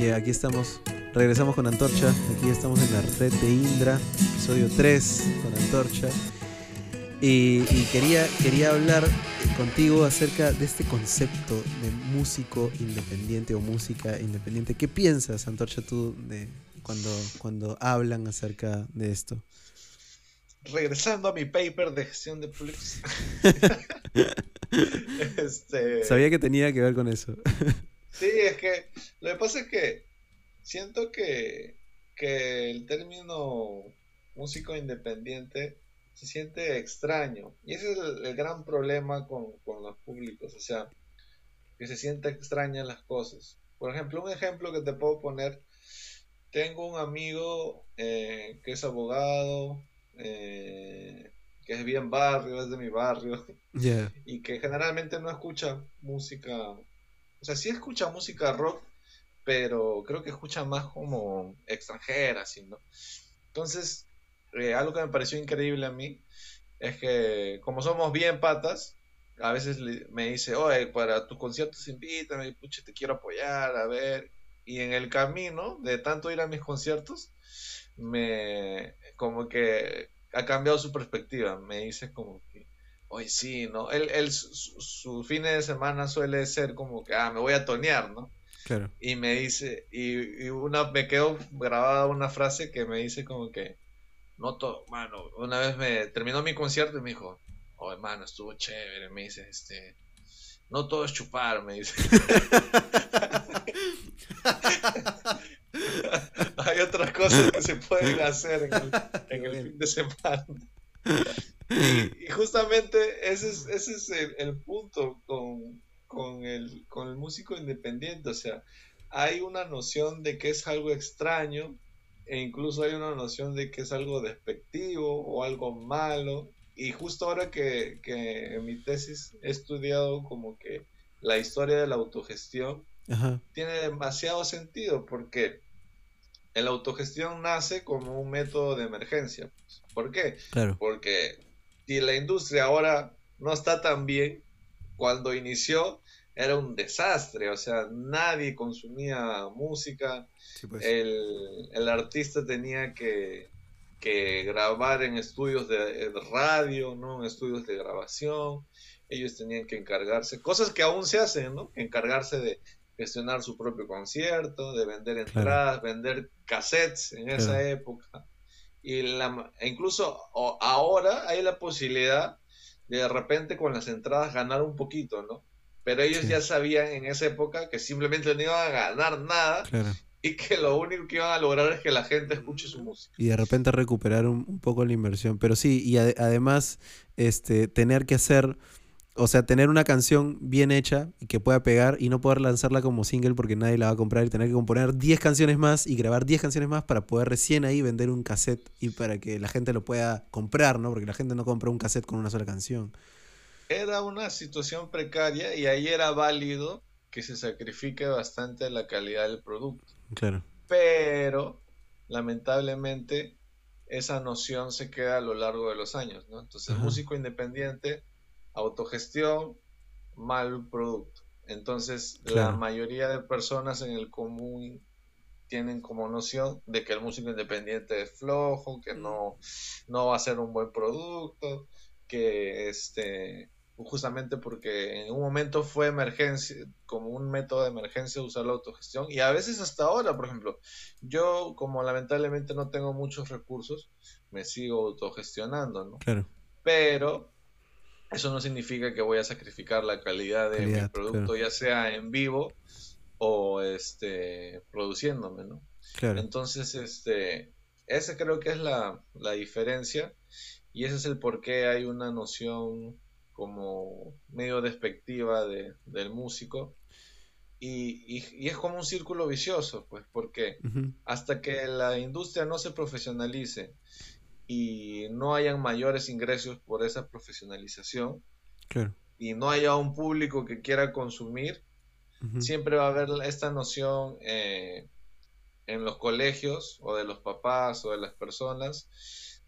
Y aquí estamos, regresamos con Antorcha. Aquí estamos en la red de Indra, episodio 3 con Antorcha. Y, quería, quería hablar contigo acerca de este concepto de músico independiente o música independiente. ¿Qué piensas, Antorcha, tú, de cuando, cuando hablan acerca de esto? Regresando a mi paper de gestión de públicos. este... Sabía que tenía que ver con eso. Sí, es que lo que pasa es que siento que, el término músico independiente se siente extraño. Y ese es el, gran problema con, los públicos, o sea, que se siente extrañas las cosas. Por ejemplo, un ejemplo que te puedo poner, tengo un amigo eh, que es abogado, eh, que es bien barrio, es de mi barrio, y que generalmente no escucha música o sea, sí escucha música rock, pero creo que escucha más como extranjera, así, ¿no? Entonces, eh, algo que me pareció increíble a mí es que como somos bien patas, a veces me dice, oye, para tus conciertos invítame, pucha, te quiero apoyar, a ver. Y en el camino, de tanto ir a mis conciertos, me como que ha cambiado su perspectiva. Me dice como que, Hoy sí, ¿no? Él, él su, fin de semana suele ser como que, ah, me voy a tonear, ¿no? Claro. Y me dice, y, una, me quedó grabada una frase que me dice como que, no todo, mano, una vez me terminó mi concierto y me dijo, oh, hermano, estuvo chévere, me dice, este, no todo es chupar, me dice. Hay otras cosas que se pueden hacer en el fin de semana. Y, justamente ese es, ese es el, punto con, el, con el músico independiente. O sea, hay una noción de que es algo extraño e incluso hay una noción de que es algo despectivo o algo malo. Y justo ahora que, en mi tesis he estudiado como que la historia de la autogestión, tiene demasiado sentido porque la autogestión nace como un método de emergencia. ¿Por qué? Porque si la industria ahora no está tan bien, cuando inició era un desastre, o sea, nadie consumía música, pues. el, artista tenía que, grabar en estudios de, radio, ¿no? En estudios de grabación, ellos tenían que encargarse, cosas que aún se hacen, ¿no? Encargarse de gestionar su propio concierto, de vender entradas, vender cassettes en esa época y la, e incluso ahora hay la posibilidad de de repente con las entradas ganar un poquito, ¿no? Pero ellos ya sabían en esa época que simplemente no iban a ganar nada y que lo único que iban a lograr es que la gente escuche su música. Y de repente recuperar un, poco la inversión. Pero sí, y además este, tener que hacer o sea, tener una canción bien hecha y que pueda pegar y no poder lanzarla como single porque nadie la va a comprar y tener que componer 10 canciones más y grabar 10 canciones más para poder recién ahí vender un cassette y para que la gente lo pueda comprar, ¿no? Porque la gente no compra un cassette con una sola canción. Era una situación precaria y ahí era válido que se sacrifique bastante la calidad del producto. Claro. Pero, lamentablemente, esa noción se queda a lo largo de los años, ¿no? Entonces, el músico independiente autogestión, mal producto. Entonces, la mayoría de personas en el común tienen como noción de que el músico independiente es flojo, que no, no va a ser un buen producto, que este justamente porque en un momento fue emergencia, como un método de emergencia usar la autogestión y a veces hasta ahora, por ejemplo, yo como lamentablemente no tengo muchos recursos, me sigo autogestionando, ¿no? Claro. Pero eso no significa que voy a sacrificar la calidad de mi producto, ya sea en vivo o este produciéndome, ¿no? Claro. Entonces, este, esa creo que es la, diferencia y ese es el por qué hay una noción como medio despectiva de, del músico y, y, es como un círculo vicioso, pues, porque hasta que la industria no se profesionalice y no hayan mayores ingresos por esa profesionalización y no haya un público que quiera consumir, siempre va a haber esta noción eh, en los colegios o de los papás o de las personas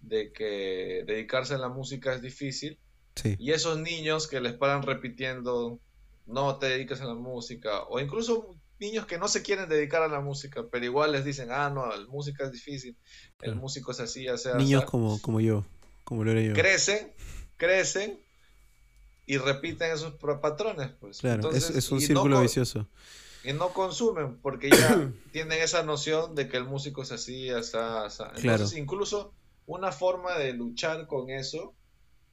de que dedicarse a la música es difícil. Y esos niños que les paran repitiendo, no te dediques a la música, o incluso niños que no se quieren dedicar a la música, pero igual les dicen, ah, no, la música es difícil, el músico es así, ya sea. Niños como, como yo, como lo era yo. Crecen, crecen y repiten esos patrones. Pues. Claro, es, un círculo vicioso. Y no consumen porque ya tienen esa noción de que el músico es así, así, así. Entonces, incluso una forma de luchar con eso,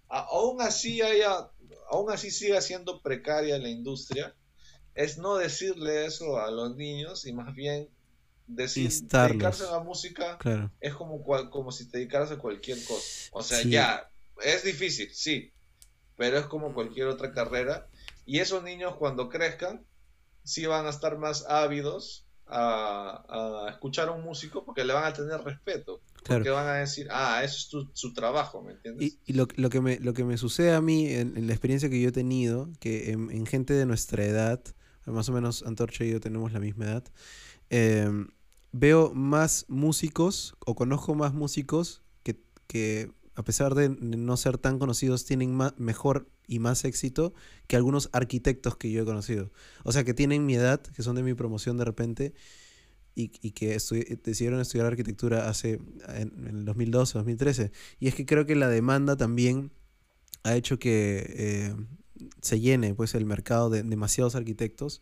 aún así haya, aún así siga siendo precaria la industria, es no decirle eso a los niños y más bien decir dedicarse a la música es como, como si te dedicaras a cualquier cosa. O sea, ya, es difícil, sí, pero es como cualquier otra carrera. Y esos niños cuando crezcan, sí van a estar más ávidos a, escuchar a un músico porque le van a tener respeto. Porque van a decir, ah, eso es su trabajo, ¿me entiendes? Y, lo, que me, lo que me sucede a mí en, la experiencia que yo he tenido, que en, gente de nuestra edad, más o menos Antorcha y yo tenemos la misma edad, em, veo más músicos o conozco más músicos que, que a pesar de no ser tan conocidos, tienen mejor y más éxito que algunos arquitectos que yo he conocido. O sea, que tienen mi edad, que son de mi promoción de repente, y, que decidieron estudiar arquitectura hace en, el 2012, 2013. Y es que creo que la demanda también ha hecho que eh, se llene pues, el mercado de demasiados arquitectos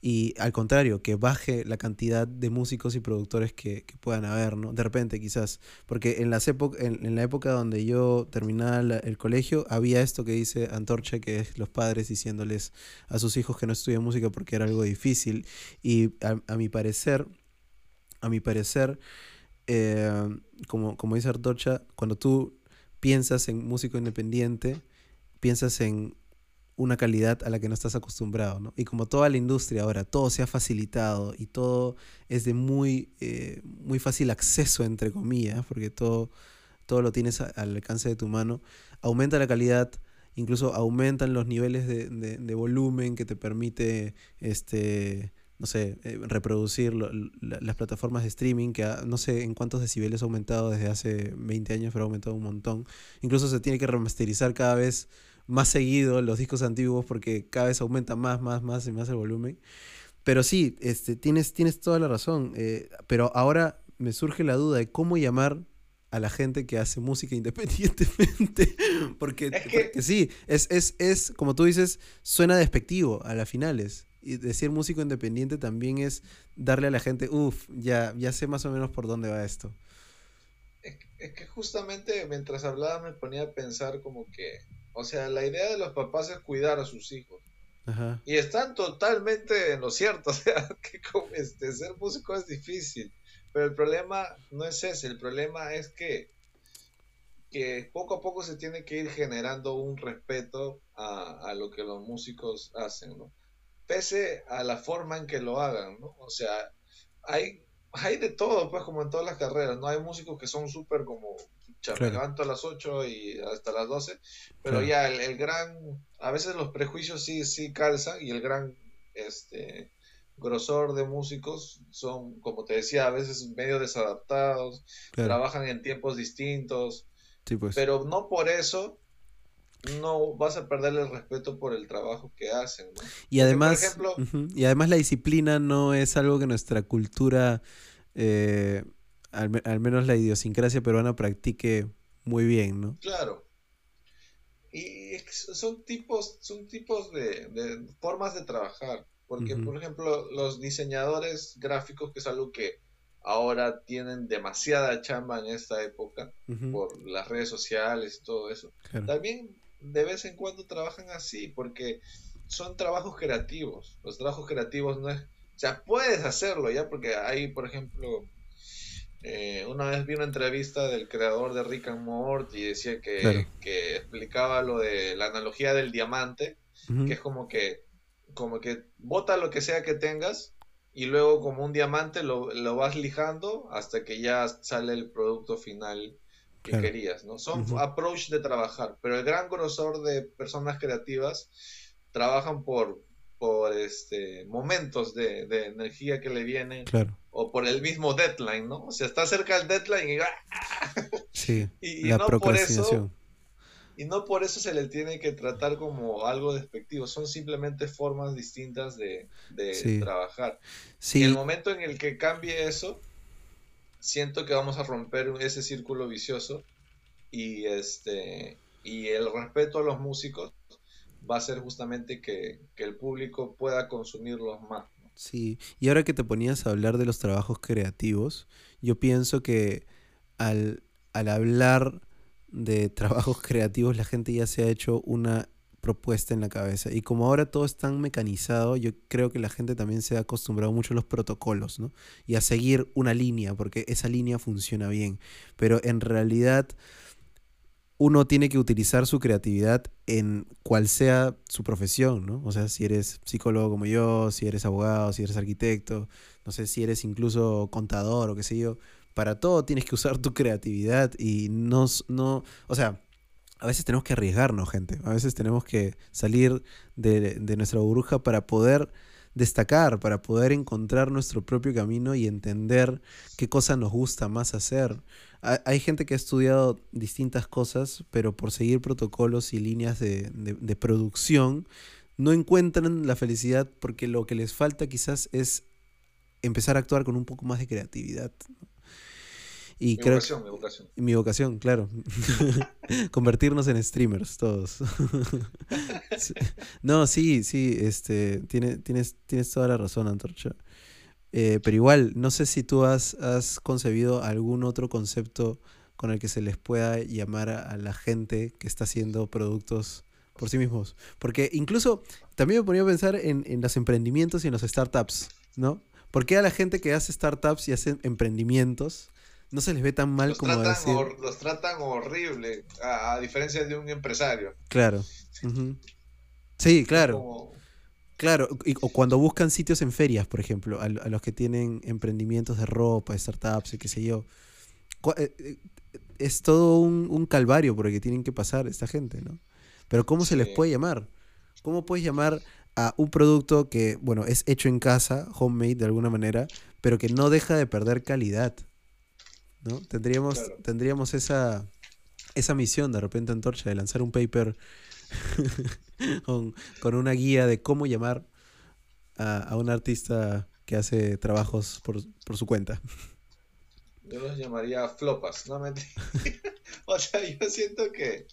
y al contrario, que baje la cantidad de músicos y productores que, puedan haber, ¿no? De repente quizás, porque en, las en, en la época donde yo terminaba el colegio, había esto que dice Antorcha, que es los padres diciéndoles a sus hijos que no estudien música porque era algo difícil, y a, mi parecer, a mi parecer, eh, como, como dice Antorcha, cuando tú piensas en músico independiente, piensas en una calidad a la que no estás acostumbrado, ¿no? Y como toda la industria ahora, todo se ha facilitado y todo es de muy, eh, muy fácil acceso, entre comillas, porque todo, todo lo tienes al alcance de tu mano, aumenta la calidad, incluso aumentan los niveles de, volumen que te permite, este, no sé, eh, reproducir las plataformas de streaming, que no sé en cuántos decibeles ha aumentado desde hace 20 años, pero ha aumentado un montón. Incluso se tiene que remasterizar cada vez más seguido los discos antiguos porque cada vez aumenta más, más, más y más el volumen. Pero sí, este, tienes, tienes toda la razón. Eh, pero ahora me surge la duda de cómo llamar a la gente que hace música independientemente. porque, sí, es, es, es, como tú dices, suena despectivo a las finales. Y decir músico independiente también es darle a la gente, uff, ya, ya sé más o menos por dónde va esto. es que justamente mientras hablaba me ponía a pensar como que o sea, la idea de los papás es cuidar a sus hijos. Y están totalmente en lo cierto. O sea, que este, ser músico es difícil. Pero el problema no es ese. El problema es que, que poco a poco se tiene que ir generando un respeto a, lo que los músicos hacen, ¿no? Pese a la forma en que lo hagan, ¿no? O sea, hay, hay de todo, pues, como en todas las carreras, ¿no? Hay músicos que son súper como me levanto a las 8 y hasta las 12, pero ya el, gran, a veces los prejuicios sí, sí calzan y el gran este grosor de músicos son, como te decía, a veces medio desadaptados, trabajan en tiempos distintos, pues. pero no por eso no vas a perder el respeto por el trabajo que hacen. Y además, y además la disciplina no es algo que nuestra cultura eh, al, menos la idiosincrasia peruana practique muy bien, ¿no? Claro. Y son tipos, son tipos de, formas de trabajar. Porque, por ejemplo, los diseñadores gráficos, que es algo que ahora tienen demasiada chamba en esta época por las redes sociales y todo eso, también de vez en cuando trabajan así, porque son trabajos creativos. Los trabajos creativos no es... O sea, puedes hacerlo ya, porque hay, por ejemplo, eh, una vez vi una entrevista del creador de Rick and Morty y decía que, explicaba lo de la analogía del diamante, que es como que, como que bota lo que sea que tengas y luego como un diamante lo, vas lijando hasta que ya sale el producto final que querías, ¿no? Son approach de trabajar, pero el gran grosor de personas creativas trabajan por, por este momentos de, de energía que le vienen claro o por el mismo deadline, ¿no? O sea, está cerca del deadline y, sí, la no procrastinación. y no por eso se le tiene que tratar como algo despectivo, son simplemente formas distintas de, trabajar. Sí. el momento en el que cambie eso, siento que vamos a romper ese círculo vicioso y este y el respeto a los músicos va a ser justamente que, el público pueda consumirlos más. Sí, y ahora que te ponías a hablar de los trabajos creativos, yo pienso que al, al hablar de trabajos creativos la gente ya se ha hecho una propuesta en la cabeza. Y como ahora todo es tan mecanizado, yo creo que la gente también se ha acostumbrado mucho a los protocolos, ¿no? Y a seguir una línea, porque esa línea funciona bien. Pero en realidad uno tiene que utilizar su creatividad en cual sea su profesión, ¿no? O sea, si eres psicólogo como yo, si eres abogado, si eres arquitecto, no sé, si eres incluso contador o qué sé yo, para todo tienes que usar tu creatividad y no, no, o sea, a veces tenemos que arriesgarnos, gente, a veces tenemos que salir de, de nuestra burbuja para poder destacar, para poder encontrar nuestro propio camino y entender qué cosa nos gusta más hacer hay gente que ha estudiado distintas cosas, pero por seguir protocolos y líneas de, producción, no encuentran la felicidad porque lo que les falta quizás es empezar a actuar con un poco más de creatividad. Y mi creo, vocación, mi vocación. Mi vocación, claro. Convertirnos en streamers todos. no, sí, sí, este, tiene, tienes, tienes toda la razón, Antorcha. Eh, pero igual, no sé si tú has, concebido algún otro concepto con el que se les pueda llamar a, la gente que está haciendo productos por sí mismos. Porque incluso también me ponía a pensar en, los emprendimientos y en los startups, ¿no? ¿Por qué a la gente que hace startups y hace emprendimientos no se les ve tan mal como decir... los tratan horrible, a, diferencia de un empresario. Claro. Sí, claro. Claro, o cuando buscan sitios en ferias, por ejemplo, a, los que tienen emprendimientos de ropa, startups y qué sé yo. Eh, eh, es todo un, calvario por el que tienen que pasar esta gente, ¿no? Pero ¿cómo se les puede llamar? ¿Cómo puedes llamar a un producto que, bueno, es hecho en casa, homemade de alguna manera, pero que no deja de perder calidad? ¿No? Tendríamos, tendríamos esa, esa misión de repente en Torcha de lanzar un paper con, una guía de cómo llamar a, un artista que hace trabajos por, su cuenta. Yo los llamaría flopas, no o sea, yo siento que,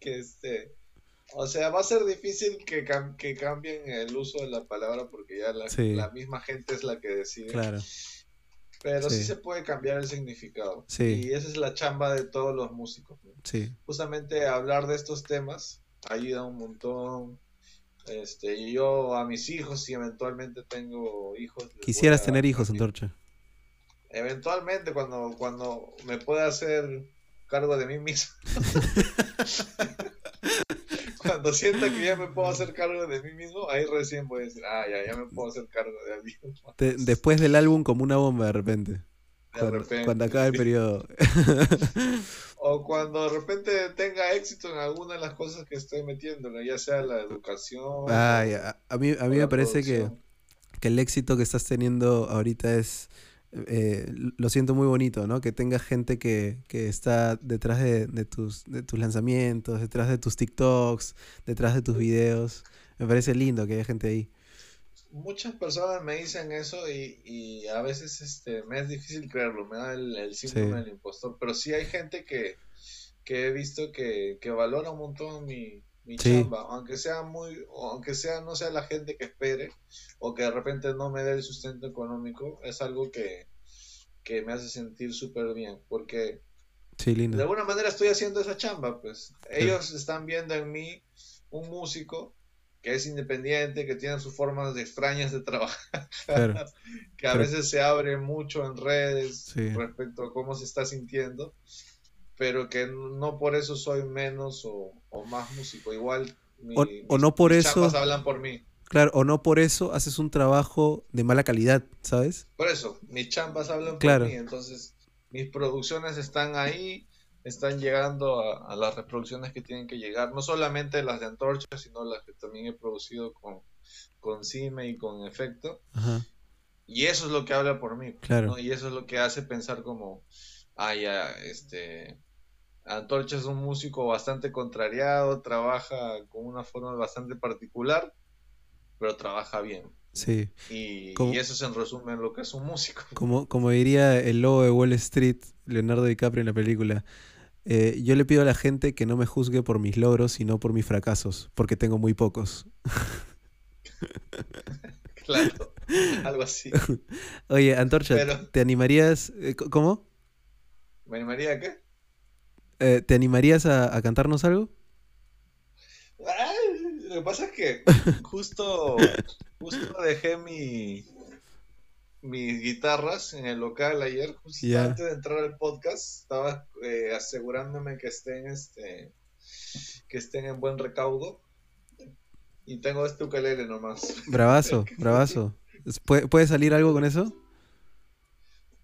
este, o sea, va a ser difícil que, que cambien el uso de la palabra porque ya la, misma gente es la que decide. Claro. Pero sí. se puede cambiar el significado. Sí. Y esa es la chamba de todos los músicos. Sí. Justamente hablar de estos temas ayuda un montón. Este, y yo a mis hijos, si eventualmente tengo hijos. Quisieras tener hijos, Antorcha. Eventualmente, cuando, cuando me pueda hacer cargo de mí mismo. cuando sienta que ya me puedo hacer cargo de mí mismo, ahí recién voy a decir, ah, ya, ya me puedo hacer cargo de alguien. después del álbum, como una bomba de repente. cuando, acaba el periodo. o cuando de repente tenga éxito en alguna de las cosas que estoy metiendo, ya sea la educación. a, mí, a mí me parece que, el éxito que estás teniendo ahorita es, eh, lo siento muy bonito, ¿no? Que tenga gente que, está detrás de, tus, de tus lanzamientos, detrás de tus TikToks, detrás de tus videos. Me parece lindo que haya gente ahí muchas personas me dicen eso y, a veces este, me es difícil creerlo, me da el, síndrome del impostor, pero sí hay gente que, he visto que, valora un montón mi, chamba, aunque sea muy, aunque sea no sea la gente que espere o que de repente no me dé el sustento económico, es algo que, me hace sentir súper bien, porque de alguna manera estoy haciendo esa chamba, pues. Ellos están viendo en mí un músico que es independiente, que tiene sus formas extrañas de trabajar, que a veces se abre mucho en redes respecto a cómo se está sintiendo, pero que no por eso soy menos o, más músico. Igual o, no por eso hablan por mí. Claro, o no por eso haces un trabajo de mala calidad, ¿sabes? Por eso, mis chambas hablan por mí, entonces mis producciones están ahí, están llegando a, las reproducciones que tienen que llegar, no solamente las de Antorcha, sino las que también he producido con, con Cime y con Efecto. Y eso es lo que habla por mí. Claro. Y eso es lo que hace pensar como, ah, ya, este, Antorcha es un músico bastante contrariado, trabaja con una forma bastante particular, pero trabaja bien. Sí. Y, eso resume en lo que es un músico. Como, como diría el lobo de Wall Street, Leonardo DiCaprio en la película, eh, yo le pido a la gente que no me juzgue por mis logros, sino por mis fracasos, porque tengo muy pocos. claro, algo así. Oye, Antorcha, ¿te animarías? Eh, ¿Cómo? ¿Me animaría a qué? Eh, ¿Te animarías a, cantarnos algo? lo que pasa es que justo, justo dejé mi, mis guitarras en el local ayer, justo antes de entrar al podcast, estaba eh, asegurándome que estén, este, que estén en buen recaudo. Y tengo este ukelele nomás. Bravazo, bravazo. ¿Puede, ¿Puede salir algo con eso?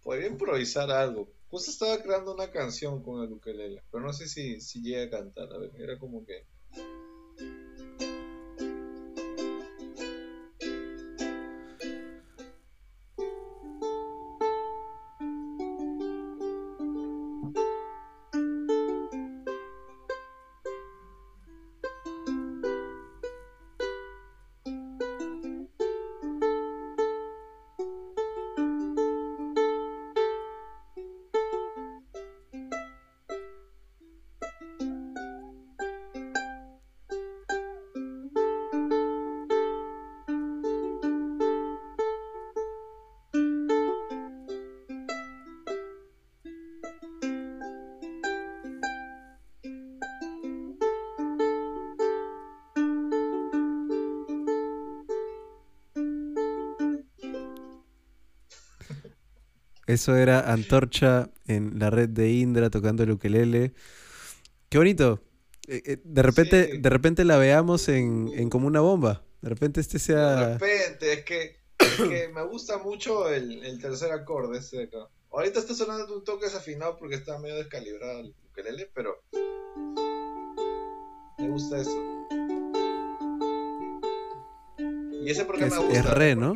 Podría improvisar algo. Justo estaba creando una canción con el ukelele, pero no sé si, si llega a cantar. A ver, era como que... Eso era Antorcha en la red de Indra tocando el ukelele. Qué bonito. Eh, eh, de repente, de repente la veamos en, como una bomba. De repente este sea. De repente, es que, me gusta mucho el, tercer acorde este de acá. Ahorita está sonando un toque desafinado porque está medio descalibrado el ukelele, pero me gusta eso. Y ese porque me gusta. Es re, ¿no?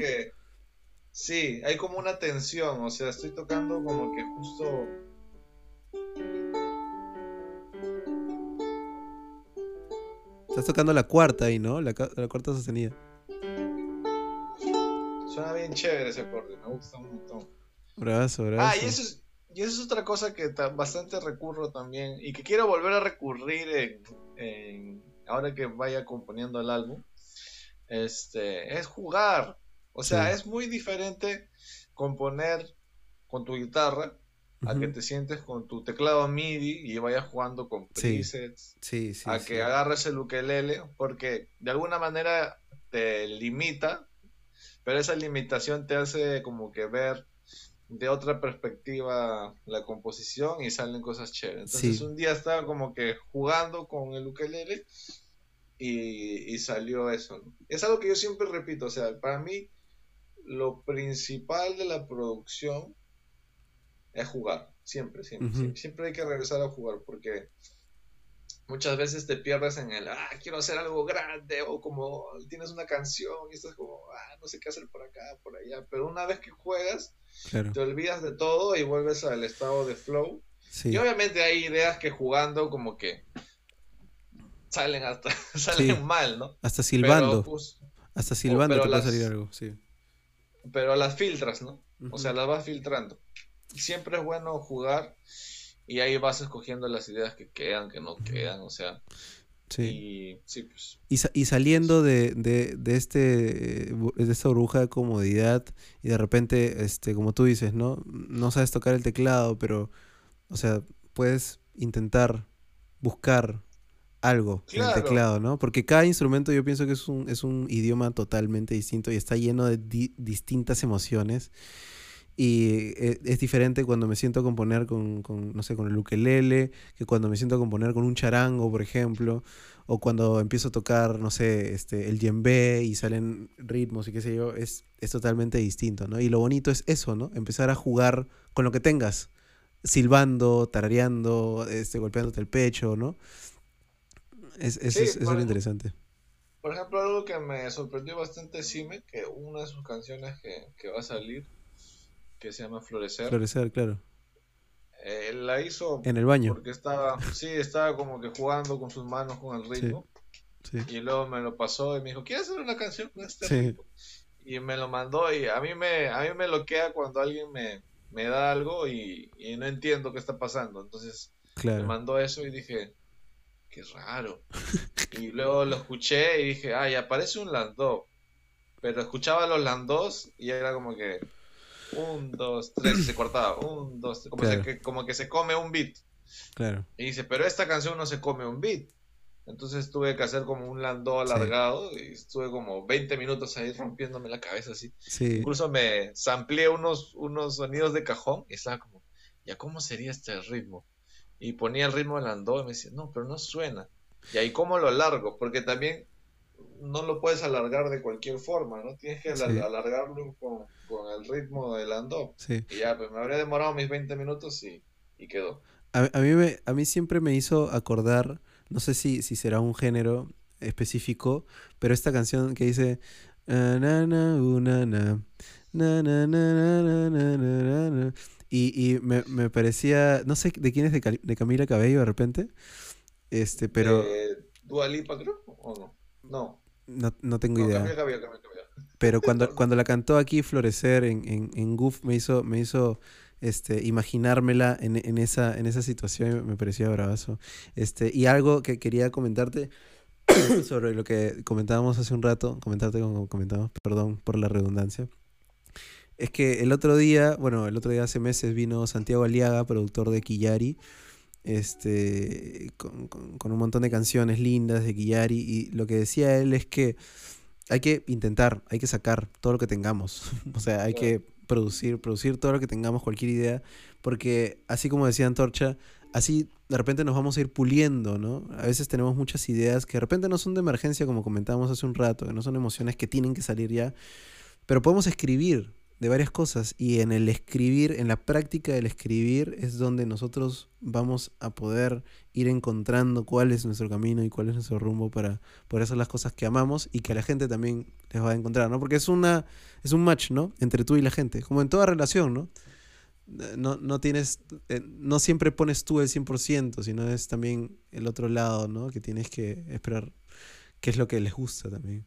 Sí, hay como una tensión, o sea, estoy tocando como que justo... Estás tocando la cuarta ahí, ¿no? La, cuarta sostenida. Suena bien chévere ese acorde, me gusta un montón. Brazo, brazo. Ah, y eso es, y eso es otra cosa que bastante recurro también y que quiero volver a recurrir en, ahora que vaya componiendo el álbum. Este, es jugar. O sea, es muy diferente componer con tu guitarra a que te sientes con tu teclado MIDI y vayas jugando con presets, sí. a que agarres el ukelele, porque de alguna manera te limita, pero esa limitación te hace como que ver de otra perspectiva la composición y salen cosas chéveres. Entonces un día estaba como que jugando con el ukelele y, salió eso. Es algo que yo siempre repito, o sea, para mí lo principal de la producción es jugar. Siempre, siempre, siempre, hay que regresar a jugar porque muchas veces te pierdes en el, ah, quiero hacer algo grande o como tienes una canción y estás como, ah, no sé qué hacer por acá, por allá. Pero una vez que juegas, te olvidas de todo y vuelves al estado de flow. Y obviamente hay ideas que jugando como que salen hasta salen mal, ¿no? Hasta silbando. Pues, hasta silbando te puede salir algo, sí pero las filtras, ¿no? O sea, las vas filtrando. Siempre es bueno jugar y ahí vas escogiendo las ideas que quedan, que no quedan, o sea. Sí. Y, sí, pues. y, saliendo de, de, de, este, de esta burbuja de comodidad y de repente, este, como tú dices, ¿no? No sabes tocar el teclado, pero, o sea, puedes intentar buscar algo en el teclado, ¿no? Porque cada instrumento yo pienso que es un, es un idioma totalmente distinto y está lleno de distintas emociones. Y e, es, diferente cuando me siento a componer con, con, no sé, con el ukelele, que cuando me siento a componer con un charango, por ejemplo, o cuando empiezo a tocar, no sé, este, el djembe y salen ritmos y qué sé yo, es, es totalmente distinto, ¿no? Y lo bonito es eso, ¿no? Empezar a jugar con lo que tengas, silbando, tarareando, este, golpeándote el pecho, ¿no? Es, es, lo interesante. Por ejemplo, algo que me sorprendió bastante Sime, que una de sus canciones que, va a salir, que se llama Florecer. Florecer, claro. Eh, la hizo en el baño. Porque estaba, sí, estaba como que jugando con sus manos con el ritmo. Y luego me lo pasó y me dijo, ¿quieres hacer una canción con este ritmo? Y me lo mandó y a mí me, a mí me loquea cuando alguien me, me da algo y, no entiendo qué está pasando. Entonces me mandó eso y dije, qué raro. y luego lo escuché y dije, ay, aparece un Landó. Pero escuchaba los Landós y era como que un, dos, tres, se cortaba. Un, dos, como, que, como que se come un beat. Claro. Y dice, pero esta canción no se come un beat. Entonces tuve que hacer como un landó alargado y estuve como 20 minutos ahí rompiéndome la cabeza así. Incluso me sampleé unos, unos sonidos de cajón y estaba como, ¿ya cómo sería este ritmo? Y ponía el ritmo del landó y me decía, no, pero no suena. Y ahí cómo lo alargo, porque también no lo puedes alargar de cualquier forma, ¿no? Tienes que alargarlo con, el ritmo del landó. Y ya, pues me habría demorado mis 20 minutos y, quedó. A, a, mí me, a mí siempre me hizo acordar no sé si, si será un género específico, pero esta canción que dice... Y, y me, me, parecía, no sé de quién es, de, de Camila Cabello de repente, este, pero... ¿Dua Lipa creo? ¿O no? No. No, no tengo idea. Camila Cabello, Camila Cabello. Pero cuando, cuando la cantó aquí Florecer en, en, en Goof me hizo, me hizo este, imaginármela en, en, esa, en esa situación me parecía bravazo. Este, y algo que quería comentarte sobre lo que comentábamos hace un rato, comentarte como comentamos, perdón por la redundancia, es que el otro día, bueno, el otro día hace meses vino Santiago Aliaga, productor de Quillari, este, con, con, un montón de canciones lindas de Quillari, y lo que decía él es que hay que intentar, hay que sacar todo lo que tengamos, o sea, hay que producir, producir todo lo que tengamos, cualquier idea, porque así como decía Antorcha, así de repente nos vamos a ir puliendo, ¿no? A veces tenemos muchas ideas que de repente no son de emergencia, como comentábamos hace un rato, que no son emociones que tienen que salir ya, pero podemos escribir de varias cosas y en el escribir, en la práctica del escribir es donde nosotros vamos a poder ir encontrando cuál es nuestro camino y cuál es nuestro rumbo para poder hacer las cosas que amamos y que a la gente también les va a encontrar, ¿no? Porque es una es un match, ¿no? Entre tú y la gente, como en toda relación, ¿no? No, no tienes, eh, no siempre pones tú el 100%, sino es también el otro lado, ¿no? Que tienes que esperar qué es lo que les gusta también.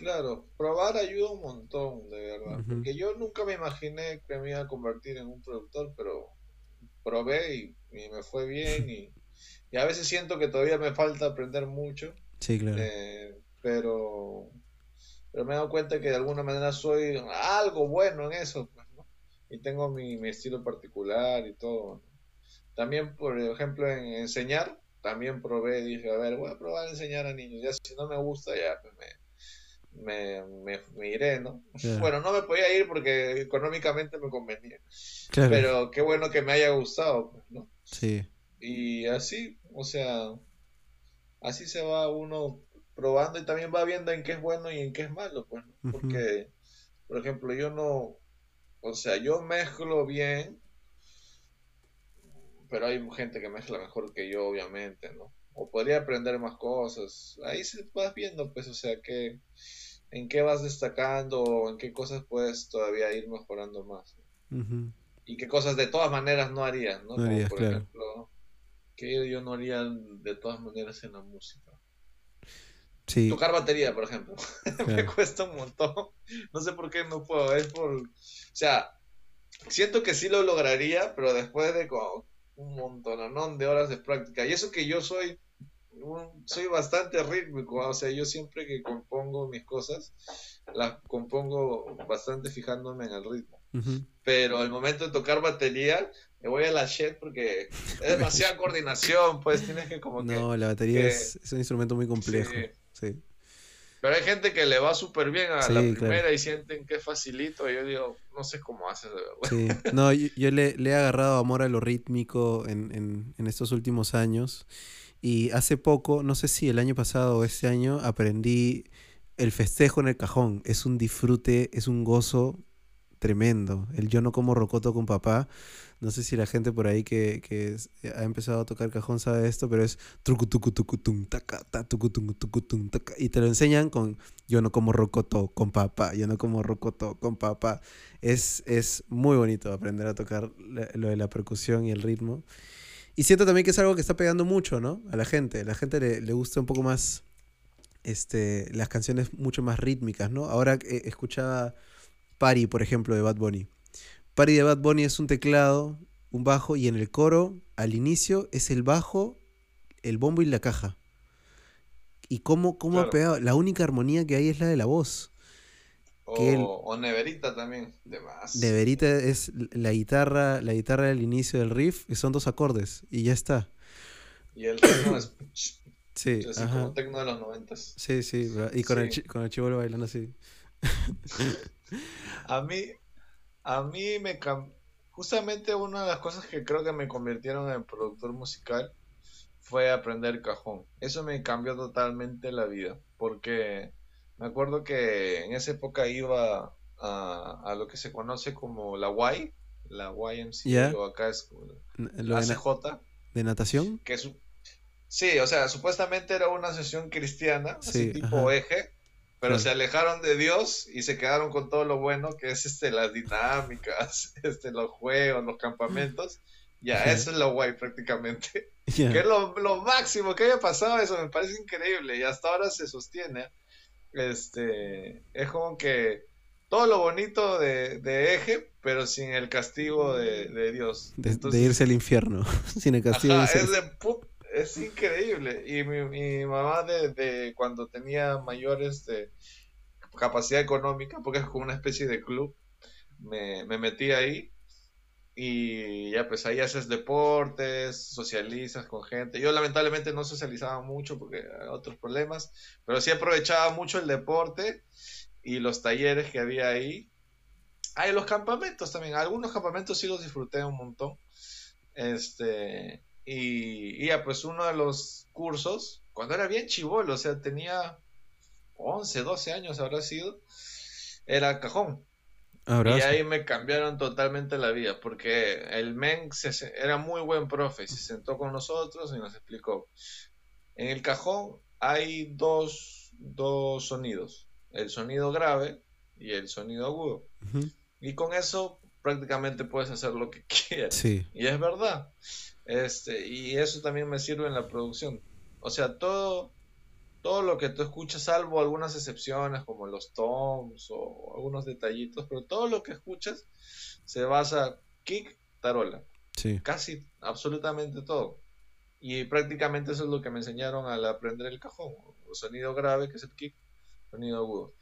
Claro, probar ayuda un montón, de verdad. Porque yo nunca me imaginé que me iba a convertir en un productor, pero probé y, me fue bien y, a veces siento que todavía me falta aprender mucho. Sí, claro. Eh, pero, pero me he dado cuenta que de alguna manera soy algo bueno en eso, pues, Y tengo mi, estilo particular y todo. También, por ejemplo, en enseñar, también probé, dije, a ver, voy a probar a enseñar a niños. Ya si no me gusta, ya pues me, me, iré, ¿no? Bueno, no me podía ir porque económicamente me convenía. Pero qué bueno que me haya gustado, pues, ¿no? Sí. Y así, o sea, así se va uno probando y también va viendo en qué es bueno y en qué es malo, pues, Porque, por ejemplo, yo no, o sea, yo mezclo bien, pero hay gente que mezcla mejor que yo, obviamente, ¿no? O podría aprender más cosas. Ahí se vas viendo, pues, o sea, que en qué vas destacando o en qué cosas puedes todavía ir mejorando más. Y qué cosas de todas maneras no harías, ¿no? Como, por ejemplo, que yo no haría de todas maneras en la música. Tocar batería, por ejemplo. Me cuesta un montón. No sé por qué no puedo. Es por. O sea, siento que sí lo lograría, pero después de un montón de horas de práctica. Y eso que yo soy. Soy bastante rítmico. O sea, yo siempre que compongo mis cosas, las compongo bastante fijándome en el ritmo. Pero al momento de tocar batería, me voy a la shit porque es demasiada coordinación, pues tienes que como No, la batería es, un instrumento muy complejo. Sí. Pero hay gente que le va súper bien a la primera y sienten que es facilito. Y yo digo, no sé cómo haces de verdad. Sí. No, yo, le, he agarrado amor a lo rítmico en, en, estos últimos años. Y hace poco, no sé si el año pasado o este año, aprendí el festejo en el cajón. Es un disfrute, es un gozo tremendo. El Yo no como rocoto con papá. No sé si la gente por ahí que, que ha empezado a tocar cajón sabe esto, pero es y te lo enseñan con Yo no como rocoto con papá, yo no como rocoto con papá. Es, es muy bonito aprender a tocar lo de la percusión y el ritmo. Y siento también que es algo que está pegando mucho, ¿no? A la gente. A la gente le, le gusta un poco más este, las canciones mucho más rítmicas, ¿no? Ahora eh, escuchaba Party, por ejemplo, de Bad Bunny. Party de Bad Bunny es un teclado, un bajo, y en el coro, al inicio, es el bajo, el bombo y la caja. ¿Y cómo, cómo ha pegado? La única armonía que hay es la de la voz. O, Neverita también, de más. Neverita es la guitarra, la guitarra del inicio del riff, y son dos acordes, y ya está. Y el ritmo es Sí, así como tecno de los noventas. Sí, sí, y con, El, con el chivolo bailando así. a mí, a mí me justamente una de las cosas que creo que me convirtieron en productor musical fue aprender cajón. Eso me cambió totalmente la vida, porque me acuerdo que en esa época iba a, a lo que se conoce como la Y, la YMCA, o acá es la ACJ. ¿De natación? Que es, Sí, o sea, supuestamente era una sesión cristiana, así tipo eje, pero se alejaron de Dios y se quedaron con todo lo bueno que es este las dinámicas, este los juegos, los campamentos. Ya, eso es lo guay prácticamente. Que es lo, máximo que haya pasado eso, me parece increíble y hasta ahora se sostiene. Este, es como que todo lo bonito de, eje, pero sin el castigo de, Dios. De, irse al infierno, sin el castigo de es de es increíble. Y mi, mamá de, cuando tenía mayores de capacidad económica, porque es como una especie de club, me, me metí ahí y ya pues ahí haces deportes, socializas con gente. Yo lamentablemente no socializaba mucho porque otros problemas, pero sí aprovechaba mucho el deporte y los talleres que había ahí. Ah, y los campamentos también. Algunos campamentos sí los disfruté un montón. Este, y, ya, pues uno de los cursos, cuando era bien chivolo, o sea, tenía 11, 12 años habrá sido, era cajón. Y ahí me cambiaron totalmente la vida, porque el men era muy buen profe, se sentó con nosotros y nos explicó. En el cajón hay dos, dos sonidos, el sonido grave y el sonido agudo. Y con eso prácticamente puedes hacer lo que quieras. Y es verdad. Este, y eso también me sirve en la producción. O sea, todo, todo lo que tú escuchas, salvo algunas excepciones como los toms o algunos detallitos, pero todo lo que escuchas se basa kick, tarola. Sí. Casi absolutamente todo. Y prácticamente eso es lo que me enseñaron al aprender el cajón. sonido grave, que es el kick, sonido agudo.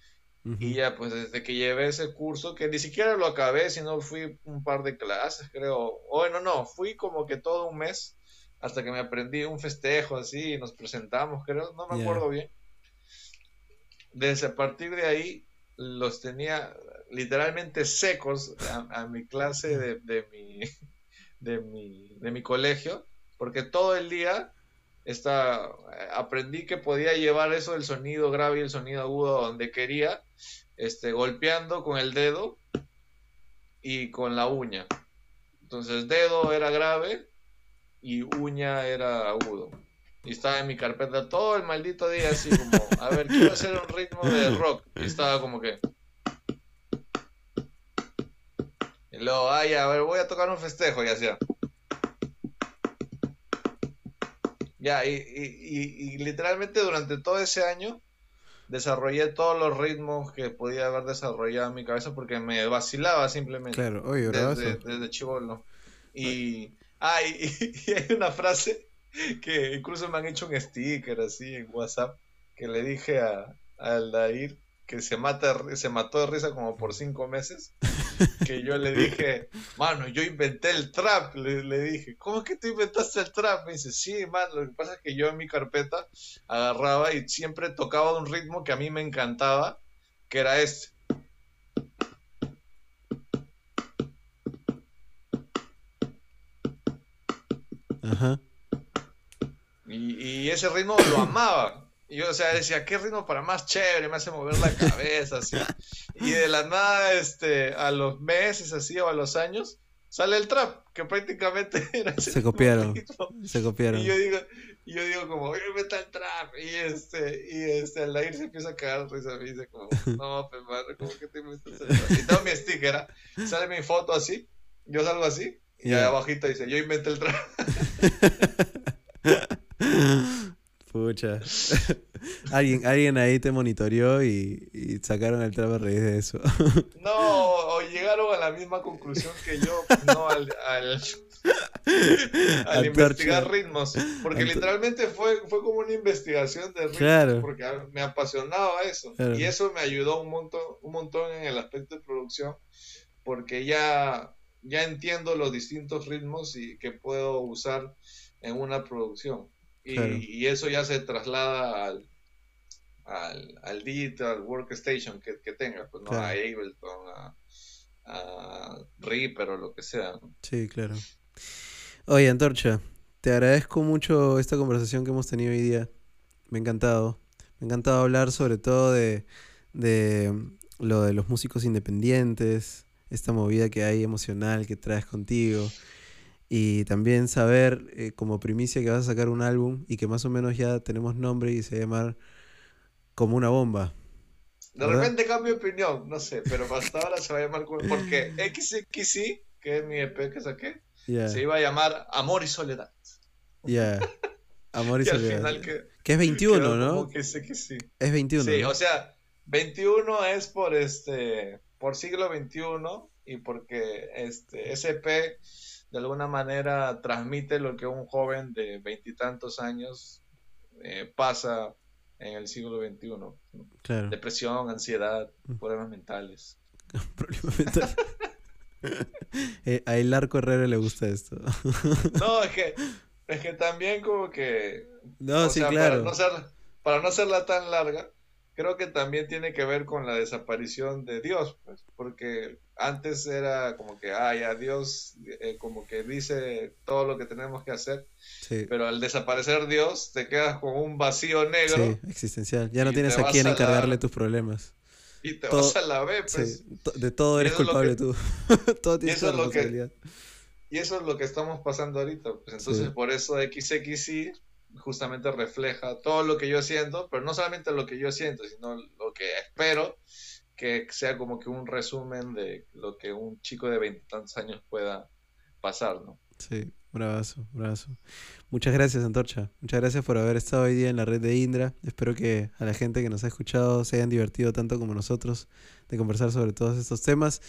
Y ya, pues desde que llevé ese curso, que ni siquiera lo acabé, sino fui un par de clases, creo. Bueno, no, fui como que todo un mes hasta que me aprendí un festejo así y nos presentamos, creo, no me acuerdo bien. Desde a partir de ahí los tenía literalmente secos a, mi clase de, de, mi, de, mi, de mi colegio, porque todo el día esta, aprendí que podía llevar eso del sonido grave y el sonido agudo donde quería, este, golpeando con el dedo y con la uña. Entonces, dedo era grave y uña era agudo. Y estaba en mi carpeta todo el maldito día así como, a ver, quiero hacer un ritmo de rock. Y estaba como que... Y luego, ay, a ver, voy a tocar un festejo y hacía... Ya, y, literalmente durante todo ese año desarrollé todos los ritmos que podía haber desarrollado en mi cabeza porque me vacilaba simplemente. Claro, oye, desde, desde chivolo. Y, ah, y, hay una frase que incluso me han hecho un sticker así en WhatsApp que le dije a, a Aldair que se, mata, se mató de risa como por cinco meses, que yo le dije, mano, yo inventé el trap, le, dije, ¿cómo es que tú inventaste el trap? Me dice, sí, mano, lo que pasa es que yo en mi carpeta agarraba y siempre tocaba un ritmo que a mí me encantaba, que era este. Ajá. Y, y ese ritmo lo amaba. Y yo, o sea, decía, ¿qué ritmo para más chévere? Me hace mover la cabeza, así. y de la nada, este, a los meses así o a los años, sale el trap, que prácticamente era Se copiaron. Se copiaron. Y yo digo, yo digo como, meta el trap. Y este, y este, al aire se empieza a cagar risa. Me dice como, no, pues madre, como que te metes. Y tengo mi sticker, ¿ah? sale mi foto así, yo salgo así, y ahí abajito dice, yo inventé el trap. Pucha. alguien, alguien ahí te monitoreó y, sacaron el trap a raíz de eso. no, o llegaron a la misma conclusión que yo, no al, al, investigar ritmos. Porque literalmente fue, fue como una investigación de ritmos, porque me apasionaba eso. Y eso me ayudó un montón, un montón en el aspecto de producción, porque ya, ya entiendo los distintos ritmos y que puedo usar en una producción. Y, eso ya se traslada al, al, al digital workstation que, que tenga, pues no a Ableton, a, a, Reaper o lo que sea. Sí, claro. Oye, Antorcha, te agradezco mucho esta conversación que hemos tenido hoy día. Me ha encantado. Me ha encantado hablar sobre todo de, de lo de los músicos independientes, esta movida que hay emocional que traes contigo. Y también saber eh, como primicia que vas a sacar un álbum y que más o menos ya tenemos nombre y se va a llamar Como una bomba. De repente cambio de opinión, no sé, pero hasta ahora se va a llamar porque XXI, que es mi EP que saqué, se iba a llamar Amor y Soledad. Ya. Amor y, Soledad. que, es 21, ¿no? Que sí. Es 21. Sí, o sea, 21 es por este por siglo 21 y porque este SP de alguna manera transmite lo que un joven de veintitantos años eh, pasa en el siglo XXI. Depresión, ansiedad, problemas mentales. problemas mentales. eh, a El Arco Herrera le gusta esto. no, es que, es que también como que... No, sí, claro. Para no, ser, para no hacerla tan larga, creo que también tiene que ver con la desaparición de Dios, pues, porque antes era como que, ay, a Dios eh, como que dice todo lo que tenemos que hacer, pero al desaparecer Dios te quedas con un vacío negro. Sí, existencial. Ya no tienes a quién encargarle tus problemas. Y te vas a la B, pues. de todo eres culpable tú. todo tienes responsabilidad. y eso es lo que estamos pasando ahorita. Pues entonces por eso XXI justamente refleja todo lo que yo siento, pero no solamente lo que yo siento, sino lo que espero que sea como que un resumen de lo que un chico de veintitantos años pueda pasar, ¿no? Sí, bravazo, bravazo. Muchas gracias, Antorcha. Muchas gracias por haber estado hoy día en la red de Indra. Espero que a la gente que nos ha escuchado se hayan divertido tanto como nosotros de conversar sobre todos estos temas.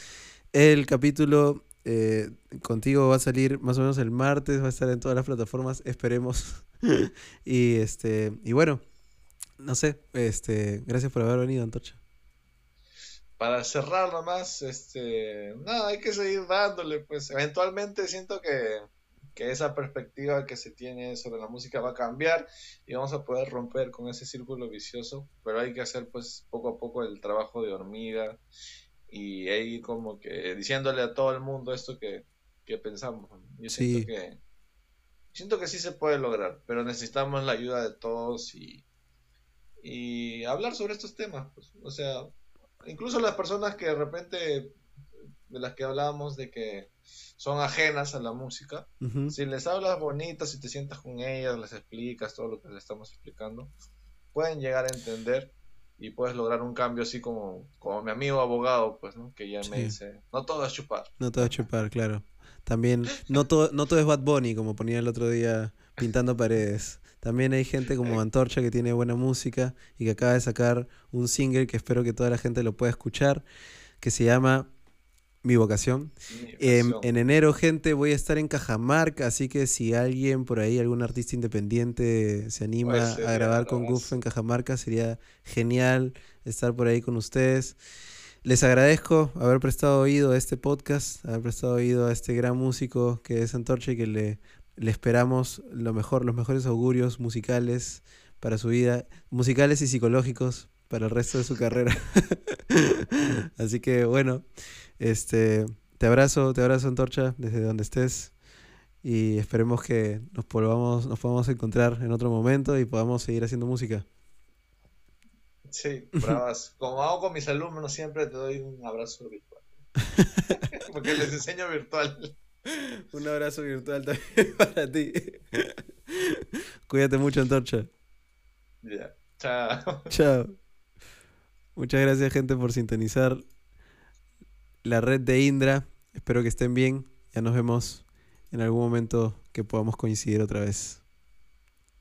El capítulo eh, contigo va a salir más o menos el martes, va a estar en todas las plataformas, esperemos. y este, y bueno, no sé, este, gracias por haber venido, Antorcha. Para cerrar nomás, este, nada, hay que seguir dándole, pues eventualmente siento que, que esa perspectiva que se tiene sobre la música va a cambiar y vamos a poder romper con ese círculo vicioso, pero hay que hacer pues poco a poco el trabajo de hormiga y ahí como que diciéndole a todo el mundo esto que, pensamos. Yo siento que siento que sí se puede lograr, pero necesitamos la ayuda de todos y, y hablar sobre estos temas. Pues. O sea, incluso las personas que de repente, de las que hablábamos de que son ajenas a la música, si les hablas bonitas, si te sientas con ellas, les explicas todo lo que les estamos explicando, pueden llegar a entender y puedes lograr un cambio así como, como mi amigo abogado, pues, ¿no? Que ya me dice, no todo es chupar. No todo es chupar, claro. También, no todo, no todo es Bad Bunny, como ponía el otro día pintando paredes. También hay gente como Antorcha que tiene buena música y que acaba de sacar un single que espero que toda la gente lo pueda escuchar, que se llama mi vocación. Em, en enero, gente, voy a estar en Cajamarca, así que si alguien por ahí, algún artista independiente se anima a grabar con Goof en Cajamarca, sería genial estar por ahí con ustedes. Les agradezco haber prestado oído a este podcast, haber prestado oído a este gran músico que es Antorcha y que le, le esperamos lo mejor, los mejores augurios musicales para su vida, musicales y psicológicos para el resto de su carrera. Así que bueno, este, te abrazo, te abrazo Antorcha desde donde estés y esperemos que nos podamos, nos podamos encontrar en otro momento y podamos seguir haciendo música. Sí, bravas. Como hago con mis alumnos, siempre te doy un abrazo virtual. Porque les enseño virtual. Un abrazo virtual también para ti. Cuídate mucho, Antorcha. Ya. Chao. Chao. Muchas gracias, gente, por sintonizar la red de Indra. Espero que estén bien. Ya nos vemos en algún momento que podamos coincidir otra vez.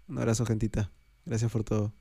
Un abrazo, gentita. Gracias por todo.